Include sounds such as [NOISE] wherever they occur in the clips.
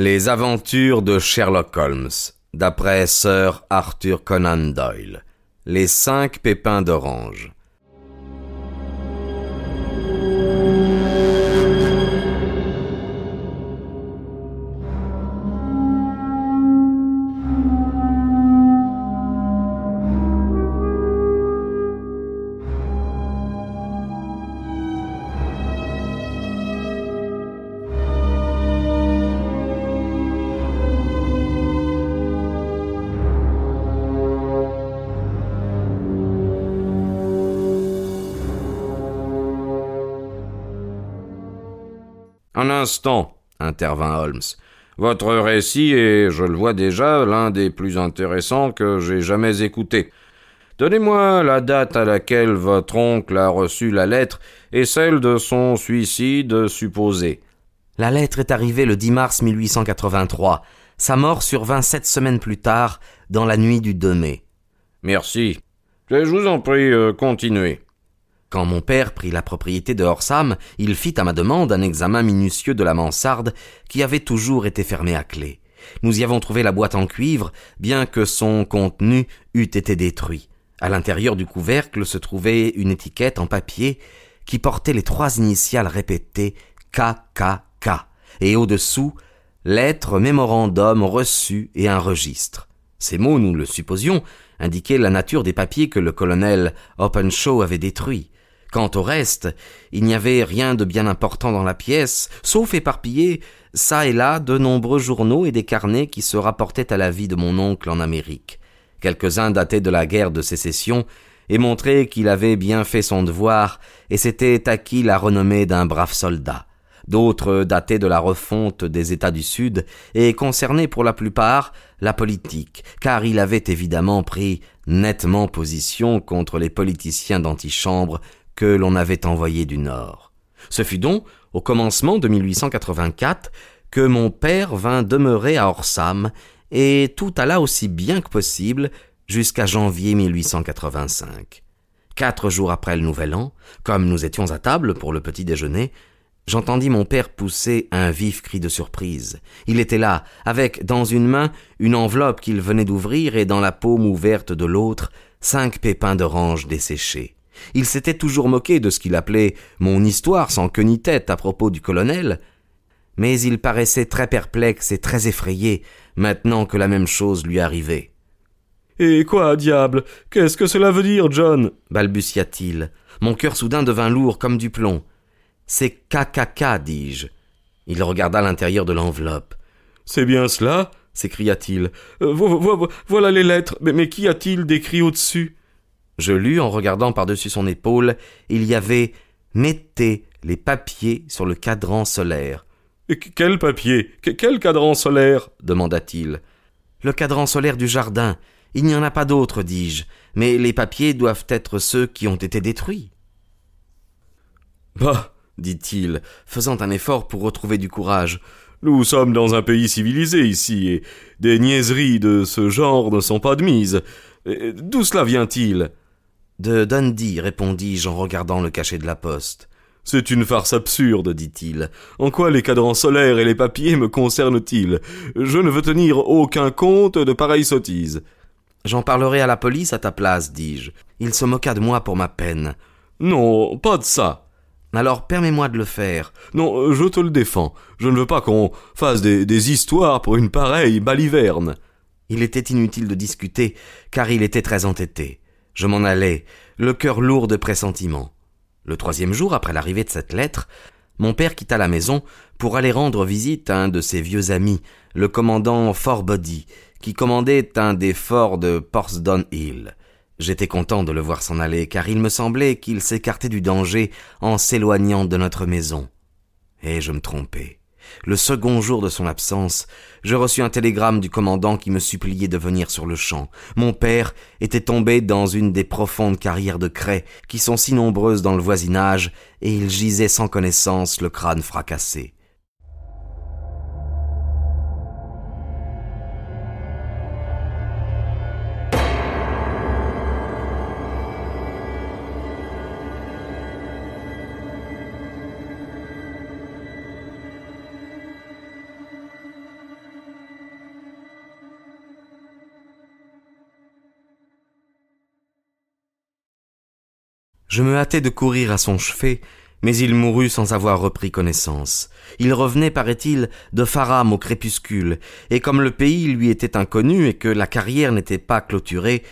Les aventures de Sherlock Holmes, d'après Sir Arthur Conan Doyle. Les cinq pépins d'orange. Un instant, intervint Holmes. Votre récit est, je le vois déjà, l'un des plus intéressants que j'ai jamais écouté. Donnez-moi la date à laquelle votre oncle a reçu la lettre et celle de son suicide supposé. La lettre est arrivée le 10 mars 1883. Sa mort survint sept semaines plus tard, dans la nuit du 2 mai. Merci. Je vous en prie, euh, continuez. Quand mon père prit la propriété de Horsam, il fit à ma demande un examen minutieux de la mansarde qui avait toujours été fermée à clé. Nous y avons trouvé la boîte en cuivre, bien que son contenu eût été détruit. À l'intérieur du couvercle se trouvait une étiquette en papier qui portait les trois initiales répétées KKK et au-dessous lettre mémorandum reçu et un registre. Ces mots, nous le supposions, indiquaient la nature des papiers que le colonel Openshaw avait détruits. Quant au reste, il n'y avait rien de bien important dans la pièce, sauf éparpillés çà et là de nombreux journaux et des carnets qui se rapportaient à la vie de mon oncle en Amérique. Quelques-uns dataient de la guerre de sécession et montraient qu'il avait bien fait son devoir et s'était acquis la renommée d'un brave soldat. D'autres dataient de la refonte des États du Sud et concernaient pour la plupart la politique, car il avait évidemment pris nettement position contre les politiciens d'antichambre que l'on avait envoyé du Nord. Ce fut donc, au commencement de 1884, que mon père vint demeurer à Orsam, et tout alla aussi bien que possible jusqu'à janvier 1885. Quatre jours après le nouvel an, comme nous étions à table pour le petit déjeuner, j'entendis mon père pousser un vif cri de surprise. Il était là, avec dans une main une enveloppe qu'il venait d'ouvrir et dans la paume ouverte de l'autre cinq pépins d'orange desséchés. Il s'était toujours moqué de ce qu'il appelait mon histoire sans queue ni tête à propos du colonel, mais il paraissait très perplexe et très effrayé maintenant que la même chose lui arrivait. Et quoi, diable? Qu'est-ce que cela veut dire, John? balbutia-t-il. Mon cœur soudain devint lourd comme du plomb. C'est KKK, dis-je. Il regarda l'intérieur de l'enveloppe. C'est bien cela? s'écria-t-il. Euh, voilà les lettres. Mais, mais qu'y a-t-il d'écrit au-dessus? Je lus en regardant par-dessus son épaule, il y avait Mettez les papiers sur le cadran solaire. Quel papier? Quel cadran solaire? demanda-t-il. Le cadran solaire du jardin. Il n'y en a pas d'autre, dis-je, mais les papiers doivent être ceux qui ont été détruits. Bah, dit-il, faisant un effort pour retrouver du courage. Nous sommes dans un pays civilisé ici, et des niaiseries de ce genre ne sont pas admises. D'où cela vient-il? De Dundee, répondis-je en regardant le cachet de la poste. C'est une farce absurde, dit-il. En quoi les cadrans solaires et les papiers me concernent-ils? Je ne veux tenir aucun compte de pareilles sottises. J'en parlerai à la police à ta place, dis-je. Il se moqua de moi pour ma peine. Non, pas de ça. Alors permets-moi de le faire. Non, je te le défends. Je ne veux pas qu'on fasse des, des histoires pour une pareille baliverne. Il était inutile de discuter, car il était très entêté. Je m'en allais, le cœur lourd de pressentiments. Le troisième jour après l'arrivée de cette lettre, mon père quitta la maison pour aller rendre visite à un de ses vieux amis, le commandant Forbody, qui commandait un des forts de Portsdown Hill. J'étais content de le voir s'en aller, car il me semblait qu'il s'écartait du danger en s'éloignant de notre maison. Et je me trompais. Le second jour de son absence, je reçus un télégramme du commandant qui me suppliait de venir sur le champ. Mon père était tombé dans une des profondes carrières de craie qui sont si nombreuses dans le voisinage, et il gisait sans connaissance, le crâne fracassé. Je me hâtai de courir à son chevet, mais il mourut sans avoir repris connaissance. Il revenait, paraît-il, de Faram au crépuscule, et comme le pays lui était inconnu et que la carrière n'était pas clôturée,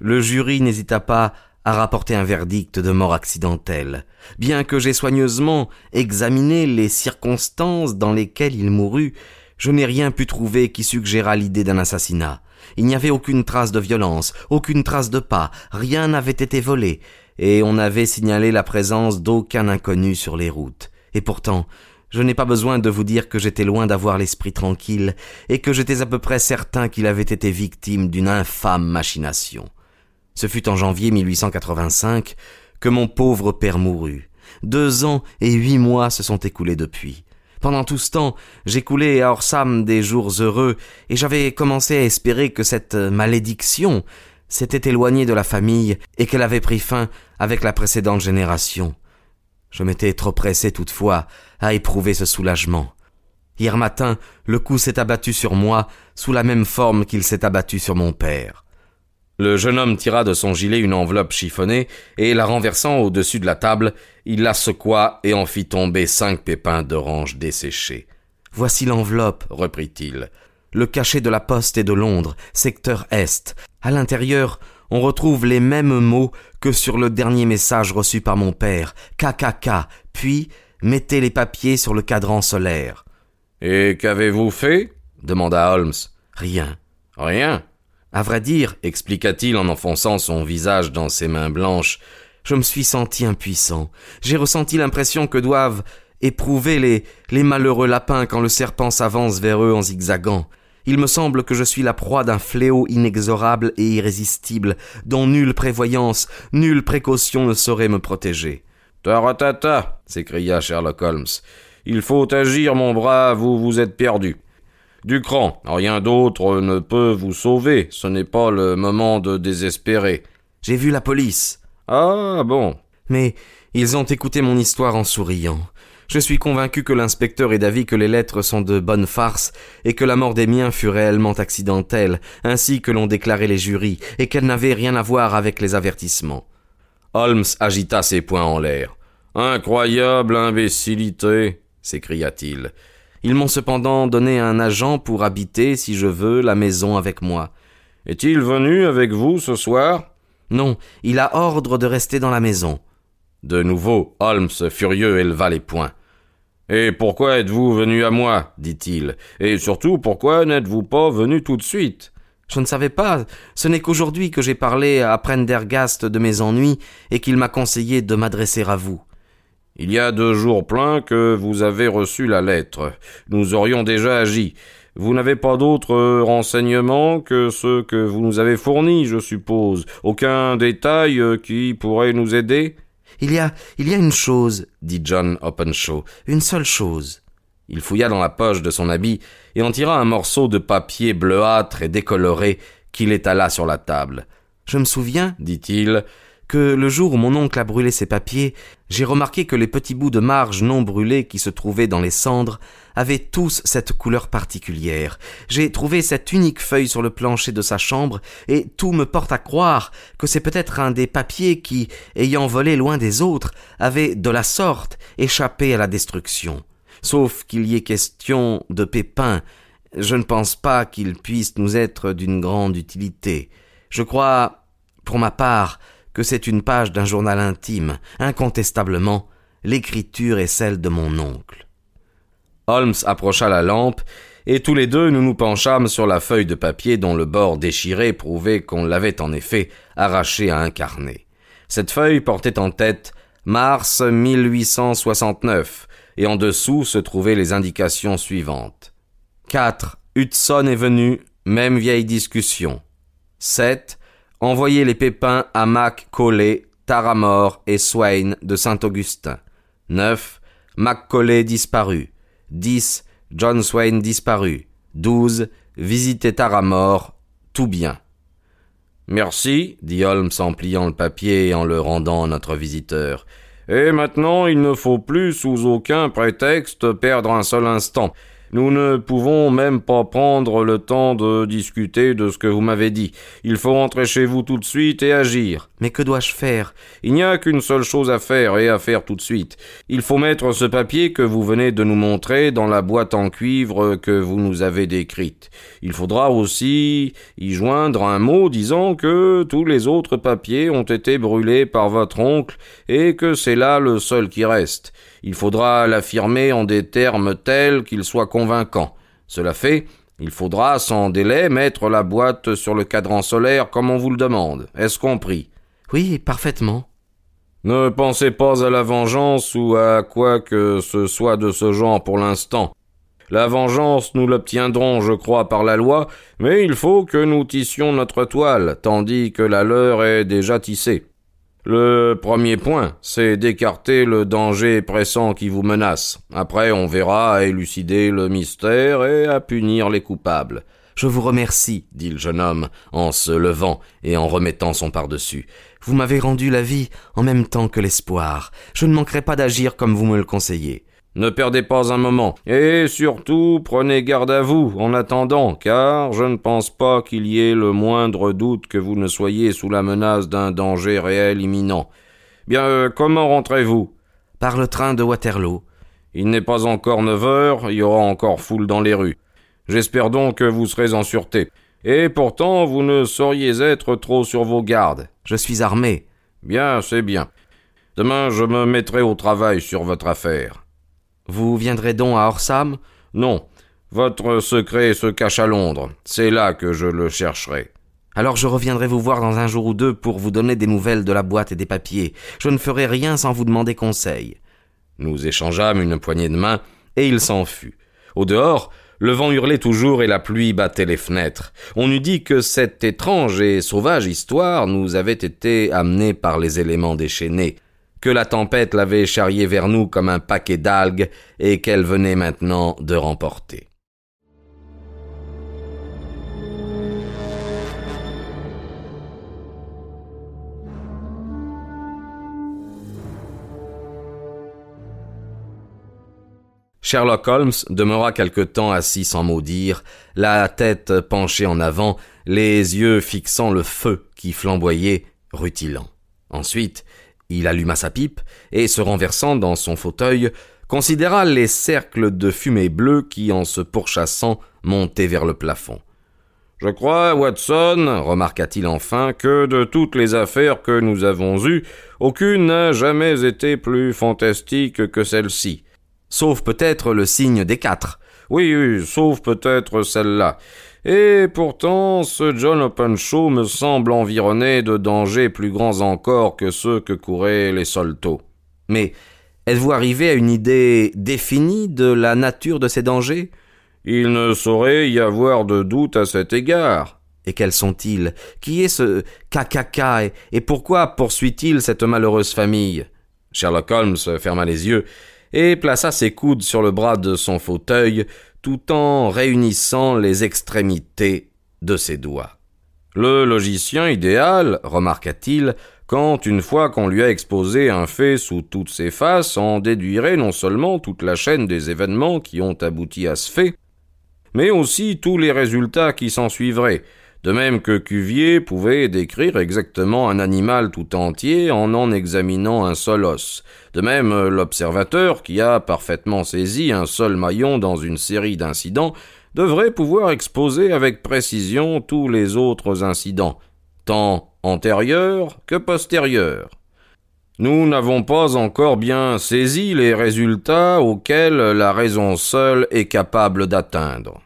le jury n'hésita pas à rapporter un verdict de mort accidentelle. Bien que j'ai soigneusement examiné les circonstances dans lesquelles il mourut, je n'ai rien pu trouver qui suggérât l'idée d'un assassinat. Il n'y avait aucune trace de violence, aucune trace de pas, rien n'avait été volé, et on n'avait signalé la présence d'aucun inconnu sur les routes. Et pourtant, je n'ai pas besoin de vous dire que j'étais loin d'avoir l'esprit tranquille, et que j'étais à peu près certain qu'il avait été victime d'une infâme machination. Ce fut en janvier 1885 que mon pauvre père mourut. Deux ans et huit mois se sont écoulés depuis. Pendant tout ce temps, j'écoulais à Orsam des jours heureux, et j'avais commencé à espérer que cette malédiction s'était éloignée de la famille et qu'elle avait pris fin avec la précédente génération. Je m'étais trop pressé toutefois à éprouver ce soulagement. Hier matin, le coup s'est abattu sur moi sous la même forme qu'il s'est abattu sur mon père. Le jeune homme tira de son gilet une enveloppe chiffonnée, et la renversant au-dessus de la table, il la secoua et en fit tomber cinq pépins d'orange desséchés. Voici l'enveloppe, reprit-il. Le cachet de la poste est de Londres, secteur Est. À l'intérieur, on retrouve les mêmes mots que sur le dernier message reçu par mon père. KKK. Puis, mettez les papiers sur le cadran solaire. Et qu'avez-vous fait? demanda Holmes. Rien. Rien? À vrai dire, expliqua-t-il en enfonçant son visage dans ses mains blanches, je me suis senti impuissant. J'ai ressenti l'impression que doivent éprouver les, les malheureux lapins quand le serpent s'avance vers eux en zigzagant. Il me semble que je suis la proie d'un fléau inexorable et irrésistible, dont nulle prévoyance, nulle précaution ne saurait me protéger. Taratata s'écria Sherlock Holmes. Il faut agir, mon brave, ou vous êtes perdu. Du cran, rien d'autre ne peut vous sauver. Ce n'est pas le moment de désespérer. J'ai vu la police. Ah bon. Mais ils ont écouté mon histoire en souriant. Je suis convaincu que l'inspecteur est d'avis que les lettres sont de bonnes farces et que la mort des miens fut réellement accidentelle, ainsi que l'ont déclaré les jurys, et qu'elle n'avait rien à voir avec les avertissements. Holmes agita ses poings en l'air. Incroyable imbécilité s'écria-t-il. Ils m'ont cependant donné un agent pour habiter, si je veux, la maison avec moi. Est-il venu avec vous ce soir? Non, il a ordre de rester dans la maison. De nouveau, Holmes, furieux, éleva les poings. Et pourquoi êtes-vous venu à moi? dit-il. Et surtout, pourquoi n'êtes-vous pas venu tout de suite? Je ne savais pas. Ce n'est qu'aujourd'hui que j'ai parlé à Prendergast de mes ennuis et qu'il m'a conseillé de m'adresser à vous. Il y a deux jours pleins que vous avez reçu la lettre. Nous aurions déjà agi. Vous n'avez pas d'autres renseignements que ceux que vous nous avez fournis, je suppose. Aucun détail qui pourrait nous aider? Il y a, il y a une chose, dit John Openshaw, une seule chose. Il fouilla dans la poche de son habit et en tira un morceau de papier bleuâtre et décoloré qu'il étala sur la table. Je me souviens, dit-il, que le jour où mon oncle a brûlé ses papiers, j'ai remarqué que les petits bouts de marge non brûlés qui se trouvaient dans les cendres avaient tous cette couleur particulière. J'ai trouvé cette unique feuille sur le plancher de sa chambre, et tout me porte à croire que c'est peut-être un des papiers qui, ayant volé loin des autres, avait, de la sorte, échappé à la destruction. Sauf qu'il y ait question de pépins, je ne pense pas qu'il puisse nous être d'une grande utilité. Je crois, pour ma part, que c'est une page d'un journal intime. Incontestablement, l'écriture est celle de mon oncle. Holmes approcha la lampe, et tous les deux nous nous penchâmes sur la feuille de papier dont le bord déchiré prouvait qu'on l'avait en effet arraché à un carnet. Cette feuille portait en tête mars 1869, et en dessous se trouvaient les indications suivantes. 4. Hudson est venu, même vieille discussion. 7. Envoyez les pépins à Mac Collet, Taramore et Swain de Saint-Augustin. 9. Mac Collet disparu. 10. John Swain disparu. 12. Visitez Taramore. Tout bien. Merci, dit Holmes en pliant le papier et en le rendant à notre visiteur. Et maintenant, il ne faut plus, sous aucun prétexte, perdre un seul instant. Nous ne pouvons même pas prendre le temps de discuter de ce que vous m'avez dit. Il faut rentrer chez vous tout de suite et agir. Mais que dois-je faire? Il n'y a qu'une seule chose à faire et à faire tout de suite. Il faut mettre ce papier que vous venez de nous montrer dans la boîte en cuivre que vous nous avez décrite. Il faudra aussi y joindre un mot disant que tous les autres papiers ont été brûlés par votre oncle et que c'est là le seul qui reste. Il faudra l'affirmer en des termes tels qu'ils soient convaincants. Cela fait, il faudra sans délai mettre la boîte sur le cadran solaire comme on vous le demande. Est-ce compris? Oui, parfaitement. Ne pensez pas à la vengeance ou à quoi que ce soit de ce genre pour l'instant. La vengeance, nous l'obtiendrons, je crois, par la loi, mais il faut que nous tissions notre toile, tandis que la leur est déjà tissée. Le premier point, c'est d'écarter le danger pressant qui vous menace. Après, on verra à élucider le mystère et à punir les coupables. Je vous remercie, dit le jeune homme, en se levant et en remettant son par-dessus. Vous m'avez rendu la vie en même temps que l'espoir. Je ne manquerai pas d'agir comme vous me le conseillez. Ne perdez pas un moment, et surtout prenez garde à vous en attendant, car je ne pense pas qu'il y ait le moindre doute que vous ne soyez sous la menace d'un danger réel imminent. Bien, euh, comment rentrez-vous? Par le train de Waterloo. Il n'est pas encore neuf heures, il y aura encore foule dans les rues. J'espère donc que vous serez en sûreté. Et pourtant, vous ne sauriez être trop sur vos gardes. Je suis armé. Bien, c'est bien. Demain, je me mettrai au travail sur votre affaire. Vous viendrez donc à Orsam? Non. Votre secret se cache à Londres. C'est là que je le chercherai. Alors je reviendrai vous voir dans un jour ou deux pour vous donner des nouvelles de la boîte et des papiers. Je ne ferai rien sans vous demander conseil. Nous échangeâmes une poignée de main, et il s'en fut. Au dehors, le vent hurlait toujours et la pluie battait les fenêtres. On eût dit que cette étrange et sauvage histoire nous avait été amenée par les éléments déchaînés que la tempête l'avait charriée vers nous comme un paquet d'algues et qu'elle venait maintenant de remporter. Sherlock Holmes demeura quelque temps assis sans mot dire, la tête penchée en avant, les yeux fixant le feu qui flamboyait, rutilant. Ensuite, il alluma sa pipe et, se renversant dans son fauteuil, considéra les cercles de fumée bleue qui, en se pourchassant, montaient vers le plafond. Je crois, Watson, remarqua-t-il enfin, que de toutes les affaires que nous avons eues, aucune n'a jamais été plus fantastique que celle-ci. Sauf peut-être le signe des quatre. Oui, sauf peut-être celle-là. Et pourtant, ce John Openshaw me semble environné de dangers plus grands encore que ceux que couraient les Solto. Mais êtes-vous arrivé à une idée définie de la nature de ces dangers? Il ne saurait y avoir de doute à cet égard. Et quels sont-ils? Qui est ce KKK et pourquoi poursuit-il cette malheureuse famille? Sherlock Holmes ferma les yeux et plaça ses coudes sur le bras de son fauteuil tout en réunissant les extrémités de ses doigts. Le logicien idéal, remarqua-t-il, quand une fois qu'on lui a exposé un fait sous toutes ses faces, en déduirait non seulement toute la chaîne des événements qui ont abouti à ce fait, mais aussi tous les résultats qui s'en suivraient, de même que Cuvier pouvait décrire exactement un animal tout entier en en examinant un seul os. De même, l'observateur, qui a parfaitement saisi un seul maillon dans une série d'incidents, devrait pouvoir exposer avec précision tous les autres incidents, tant antérieurs que postérieurs. Nous n'avons pas encore bien saisi les résultats auxquels la raison seule est capable d'atteindre.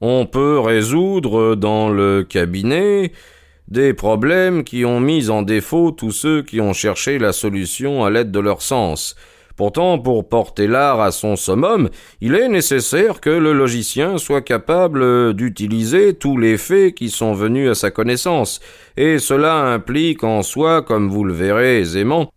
On peut résoudre dans le cabinet des problèmes qui ont mis en défaut tous ceux qui ont cherché la solution à l'aide de leur sens. Pourtant, pour porter l'art à son summum, il est nécessaire que le logicien soit capable d'utiliser tous les faits qui sont venus à sa connaissance, et cela implique en soi, comme vous le verrez aisément,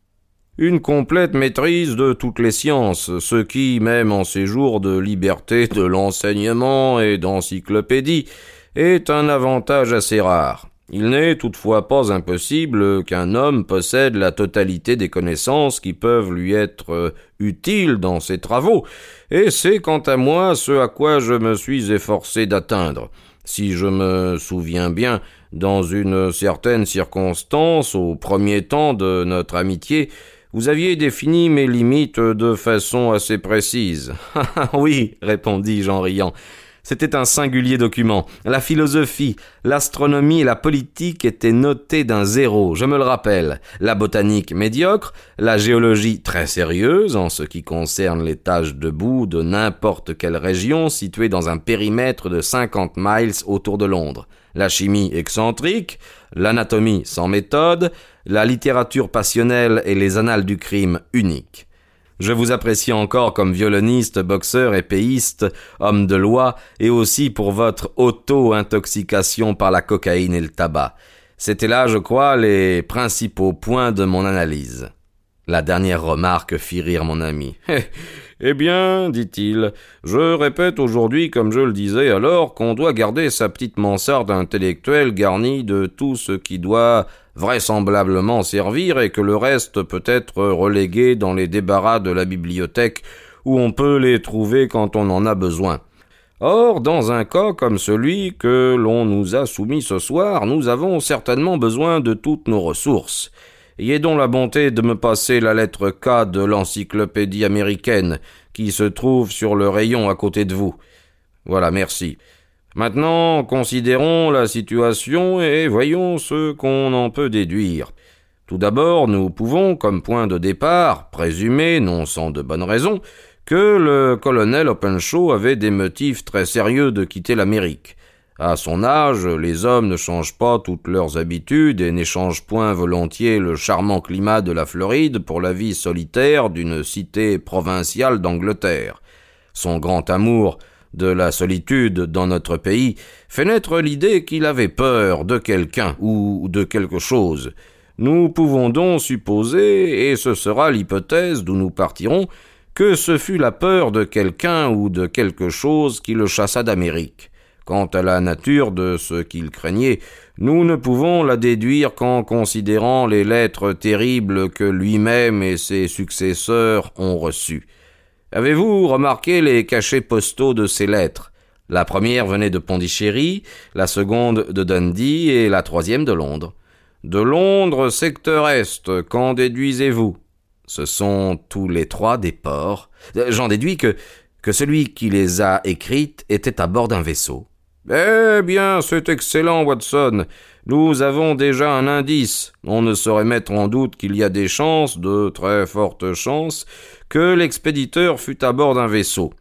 une complète maîtrise de toutes les sciences, ce qui, même en ces jours de liberté de l'enseignement et d'encyclopédie, est un avantage assez rare. Il n'est toutefois pas impossible qu'un homme possède la totalité des connaissances qui peuvent lui être utiles dans ses travaux, et c'est quant à moi ce à quoi je me suis efforcé d'atteindre. Si je me souviens bien, dans une certaine circonstance, au premier temps de notre amitié, vous aviez défini mes limites de façon assez précise. [LAUGHS] oui, répondis-je en riant. C'était un singulier document. La philosophie, l'astronomie et la politique étaient notées d'un zéro, je me le rappelle. La botanique médiocre, la géologie très sérieuse en ce qui concerne les tâches de boue de n'importe quelle région située dans un périmètre de 50 miles autour de Londres. La chimie excentrique, l'anatomie sans méthode, la littérature passionnelle et les annales du crime uniques. Je vous apprécie encore comme violoniste, boxeur, épéiste, homme de loi, et aussi pour votre auto-intoxication par la cocaïne et le tabac. C'étaient là, je crois, les principaux points de mon analyse. La dernière remarque fit rire mon ami. Eh bien, dit-il, je répète aujourd'hui, comme je le disais alors, qu'on doit garder sa petite mansarde intellectuelle garnie de tout ce qui doit vraisemblablement servir et que le reste peut être relégué dans les débarras de la bibliothèque où on peut les trouver quand on en a besoin. Or, dans un cas comme celui que l'on nous a soumis ce soir, nous avons certainement besoin de toutes nos ressources. Ayez donc la bonté de me passer la lettre K de l'encyclopédie américaine, qui se trouve sur le rayon à côté de vous. Voilà, merci. Maintenant, considérons la situation et voyons ce qu'on en peut déduire. Tout d'abord, nous pouvons, comme point de départ, présumer, non sans de bonnes raisons, que le colonel Openshaw avait des motifs très sérieux de quitter l'Amérique. À son âge, les hommes ne changent pas toutes leurs habitudes et n'échangent point volontiers le charmant climat de la Floride pour la vie solitaire d'une cité provinciale d'Angleterre. Son grand amour de la solitude dans notre pays fait naître l'idée qu'il avait peur de quelqu'un ou de quelque chose. Nous pouvons donc supposer, et ce sera l'hypothèse d'où nous partirons, que ce fut la peur de quelqu'un ou de quelque chose qui le chassa d'Amérique. Quant à la nature de ce qu'il craignait, nous ne pouvons la déduire qu'en considérant les lettres terribles que lui-même et ses successeurs ont reçues. Avez-vous remarqué les cachets postaux de ces lettres? La première venait de Pondichéry, la seconde de Dundee et la troisième de Londres. De Londres, secteur Est, qu'en déduisez-vous? Ce sont tous les trois des ports. J'en déduis que, que celui qui les a écrites était à bord d'un vaisseau. Eh bien, c'est excellent, Watson. Nous avons déjà un indice. On ne saurait mettre en doute qu'il y a des chances, de très fortes chances, que l'expéditeur fût à bord d'un vaisseau.